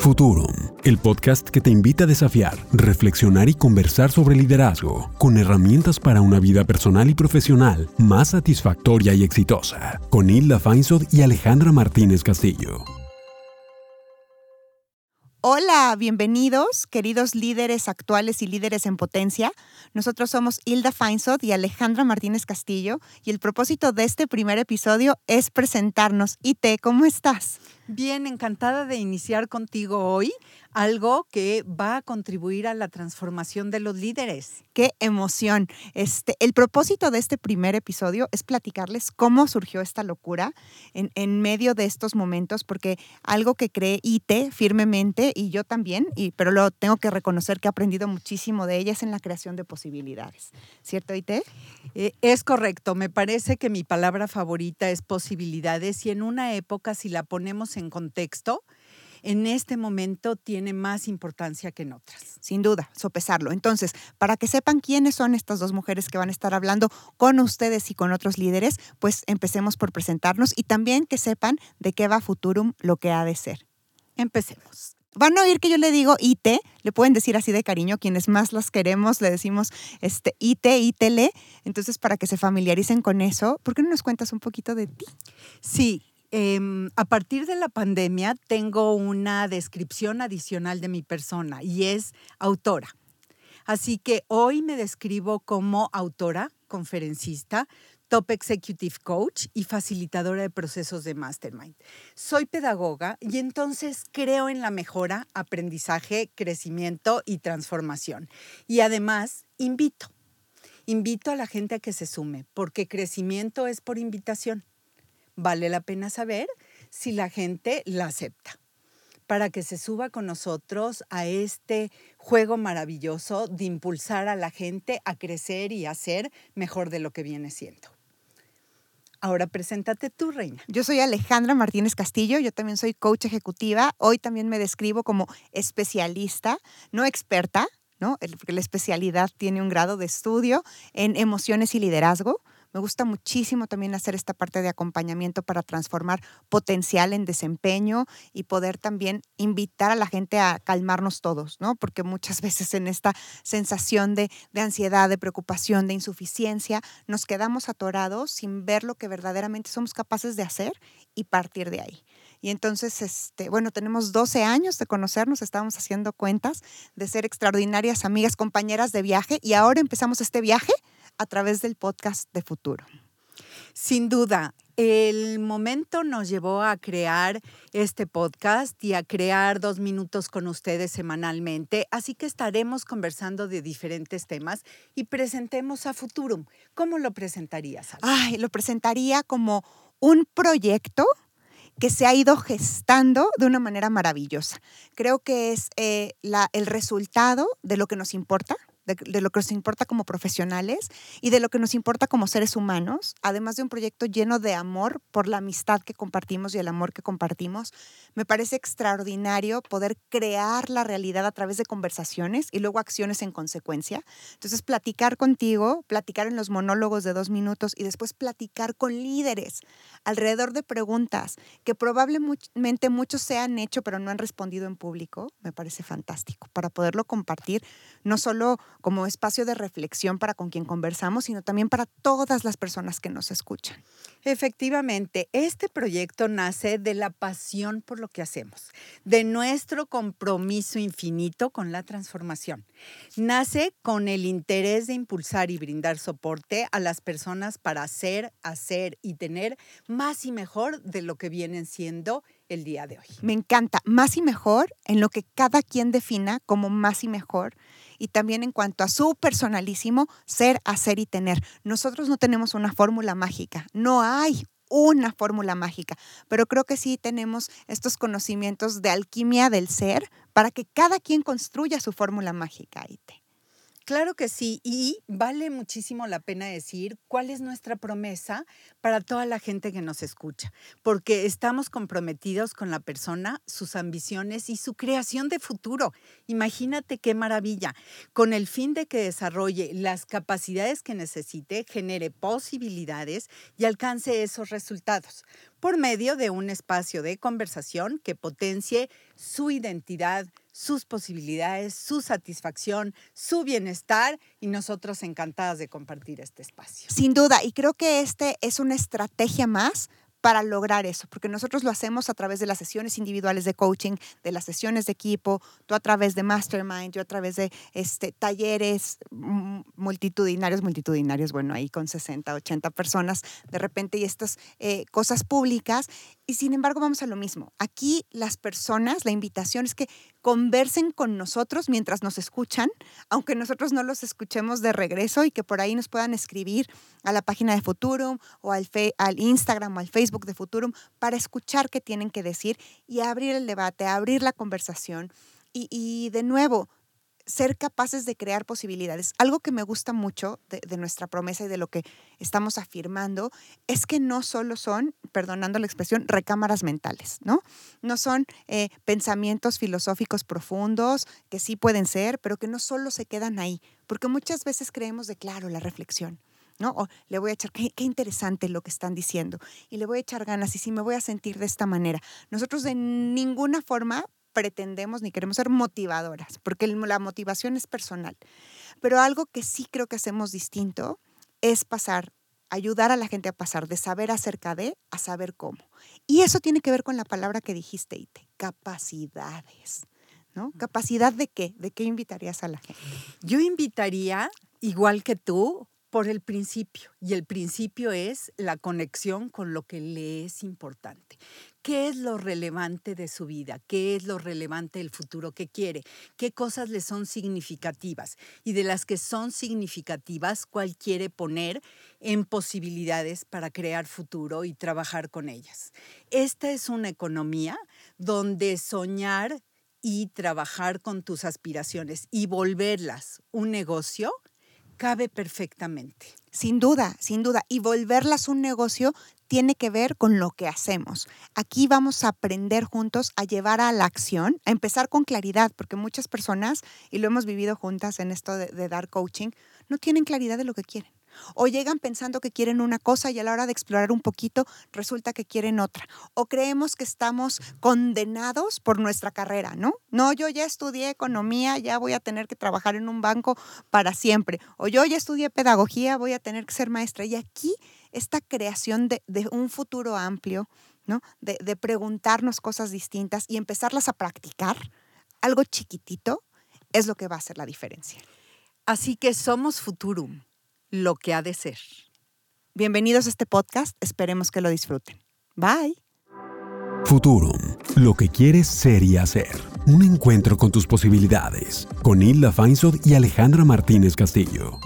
Futurum, el podcast que te invita a desafiar, reflexionar y conversar sobre liderazgo, con herramientas para una vida personal y profesional más satisfactoria y exitosa, con Hilda Feinsod y Alejandra Martínez Castillo. Hola, bienvenidos, queridos líderes actuales y líderes en potencia. Nosotros somos Hilda Feinsod y Alejandra Martínez Castillo y el propósito de este primer episodio es presentarnos. Ite, ¿cómo estás? Bien, encantada de iniciar contigo hoy algo que va a contribuir a la transformación de los líderes. Qué emoción. Este, el propósito de este primer episodio es platicarles cómo surgió esta locura en, en medio de estos momentos, porque algo que cree IT firmemente y yo también, y, pero lo tengo que reconocer que he aprendido muchísimo de ella es en la creación de posibilidades. ¿Cierto, IT? Eh, es correcto. Me parece que mi palabra favorita es posibilidades y en una época, si la ponemos en contexto, en este momento tiene más importancia que en otras. Sin duda, sopesarlo. Entonces, para que sepan quiénes son estas dos mujeres que van a estar hablando con ustedes y con otros líderes, pues empecemos por presentarnos y también que sepan de qué va Futurum lo que ha de ser. Empecemos. Van a oír que yo le digo IT, le pueden decir así de cariño, quienes más las queremos, le decimos este, IT, ITLE. Entonces, para que se familiaricen con eso, ¿por qué no nos cuentas un poquito de ti? Sí, Em, a partir de la pandemia tengo una descripción adicional de mi persona y es autora. Así que hoy me describo como autora, conferencista, top executive coach y facilitadora de procesos de mastermind. Soy pedagoga y entonces creo en la mejora, aprendizaje, crecimiento y transformación. Y además invito, invito a la gente a que se sume, porque crecimiento es por invitación vale la pena saber si la gente la acepta para que se suba con nosotros a este juego maravilloso de impulsar a la gente a crecer y a ser mejor de lo que viene siendo. Ahora preséntate tú, Reina. Yo soy Alejandra Martínez Castillo, yo también soy coach ejecutiva. Hoy también me describo como especialista, no experta, ¿no? Porque la especialidad tiene un grado de estudio en emociones y liderazgo. Me gusta muchísimo también hacer esta parte de acompañamiento para transformar potencial en desempeño y poder también invitar a la gente a calmarnos todos, ¿no? Porque muchas veces en esta sensación de, de ansiedad, de preocupación, de insuficiencia, nos quedamos atorados sin ver lo que verdaderamente somos capaces de hacer y partir de ahí. Y entonces, este, bueno, tenemos 12 años de conocernos, estábamos haciendo cuentas, de ser extraordinarias amigas, compañeras de viaje, y ahora empezamos este viaje a través del podcast de Futuro. Sin duda, el momento nos llevó a crear este podcast y a crear dos minutos con ustedes semanalmente, así que estaremos conversando de diferentes temas y presentemos a Futurum. ¿Cómo lo presentarías? Ay, lo presentaría como un proyecto que se ha ido gestando de una manera maravillosa. Creo que es eh, el resultado de lo que nos importa, de, lo que nos importa como profesionales y de lo que nos importa como seres humanos, además de un proyecto lleno de amor por la amistad que compartimos y el amor que compartimos. Me parece extraordinario poder crear la realidad a través de conversaciones y luego acciones en consecuencia. Entonces, platicar contigo, platicar en los monólogos de dos minutos y después platicar con líderes alrededor de preguntas que probablemente muchos se han hecho pero no han respondido en público, me parece fantástico para poderlo compartir, no solo como espacio de reflexión para con quien conversamos, sino también para todas las personas que nos escuchan. Efectivamente, este proyecto nace de la pasión por lo que hacemos, de nuestro compromiso infinito con la transformación. Nace con el interés de impulsar y brindar soporte a las personas para hacer, hacer y tener más y mejor de lo que vienen siendo el día de hoy. Me encanta, más y mejor en lo que cada quien defina como más y mejor y también en cuanto a su personalísimo ser, hacer y tener. Nosotros no tenemos una fórmula mágica, no hay una fórmula mágica, pero creo que sí tenemos estos conocimientos de alquimia del ser para que cada quien construya su fórmula mágica. Claro que sí, y vale muchísimo la pena decir cuál es nuestra promesa para toda la gente que nos escucha, porque estamos comprometidos con la persona, sus ambiciones y su creación de futuro. Imagínate qué maravilla, con el fin de que desarrolle las capacidades que necesite, genere posibilidades y alcance esos resultados por medio de un espacio de conversación que potencie su identidad, sus posibilidades, su satisfacción, su bienestar y nosotros encantadas de compartir este espacio. Sin duda, y creo que este es una estrategia más para lograr eso, porque nosotros lo hacemos a través de las sesiones individuales de coaching, de las sesiones de equipo, tú a través de mastermind, yo a través de este, talleres multitudinarios, multitudinarios, bueno, ahí con 60, 80 personas de repente y estas eh, cosas públicas. Y sin embargo, vamos a lo mismo. Aquí las personas, la invitación es que conversen con nosotros mientras nos escuchan, aunque nosotros no los escuchemos de regreso y que por ahí nos puedan escribir a la página de Futurum o al, al Instagram o al Facebook de Futurum para escuchar qué tienen que decir y abrir el debate, abrir la conversación. Y, y de nuevo, ser capaces de crear posibilidades. Algo que me gusta mucho de, nuestra promesa y de lo que estamos afirmando es que no solo son, perdonando la expresión, recámaras mentales, ¿no? No son eh, pensamientos filosóficos profundos, que sí pueden ser, pero que no solo se quedan ahí, porque muchas veces creemos de, claro, la reflexión. ¿no? O le voy a echar, qué, qué, interesante lo que están diciendo, y le voy a echar ganas, y sí me voy a sentir de esta manera. Nosotros de ninguna forma pretendemos ni queremos ser motivadoras, porque la motivación es personal. Pero algo que sí creo que hacemos distinto es pasar, ayudar a la gente a pasar de saber acerca de a saber cómo. Y eso tiene que ver con la palabra que dijiste, Ite, capacidades. ¿No? ¿Capacidad de qué? ¿De qué invitarías a la gente? Yo invitaría, igual que tú, por el principio. Y el principio es la conexión con lo que le es importante. ¿Qué es lo relevante de su vida? ¿Qué es lo relevante del futuro que quiere? ¿Qué cosas le son significativas? Y de las que son significativas, ¿cuál quiere poner en posibilidades para crear futuro y trabajar con ellas? Esta es una economía donde soñar y trabajar con tus aspiraciones y volverlas un negocio cabe perfectamente. Sin duda, sin duda. Y volverlas un negocio tiene que ver con lo que hacemos. Aquí vamos a aprender juntos a llevar a la acción, a empezar con claridad, porque muchas personas, y lo hemos vivido juntas en esto de, dar coaching, no tienen claridad de lo que quieren. O llegan pensando que quieren una cosa y a la hora de explorar un poquito resulta que quieren otra. O creemos que estamos condenados por nuestra carrera, ¿no? No, yo ya estudié economía, ya voy a tener que trabajar en un banco para siempre. O yo ya estudié pedagogía, voy a tener que ser maestra. Y aquí esta creación de, un futuro amplio, ¿no? De, de preguntarnos cosas distintas y empezarlas a practicar, algo chiquitito, es lo que va a hacer la diferencia. Así que somos Futurum lo que ha de ser. Bienvenidos a este podcast, esperemos que lo disfruten. Bye. Futurum, lo que quieres ser y hacer. Un encuentro con tus posibilidades. Con Hilda Feinsod y Alejandra Martínez Castillo.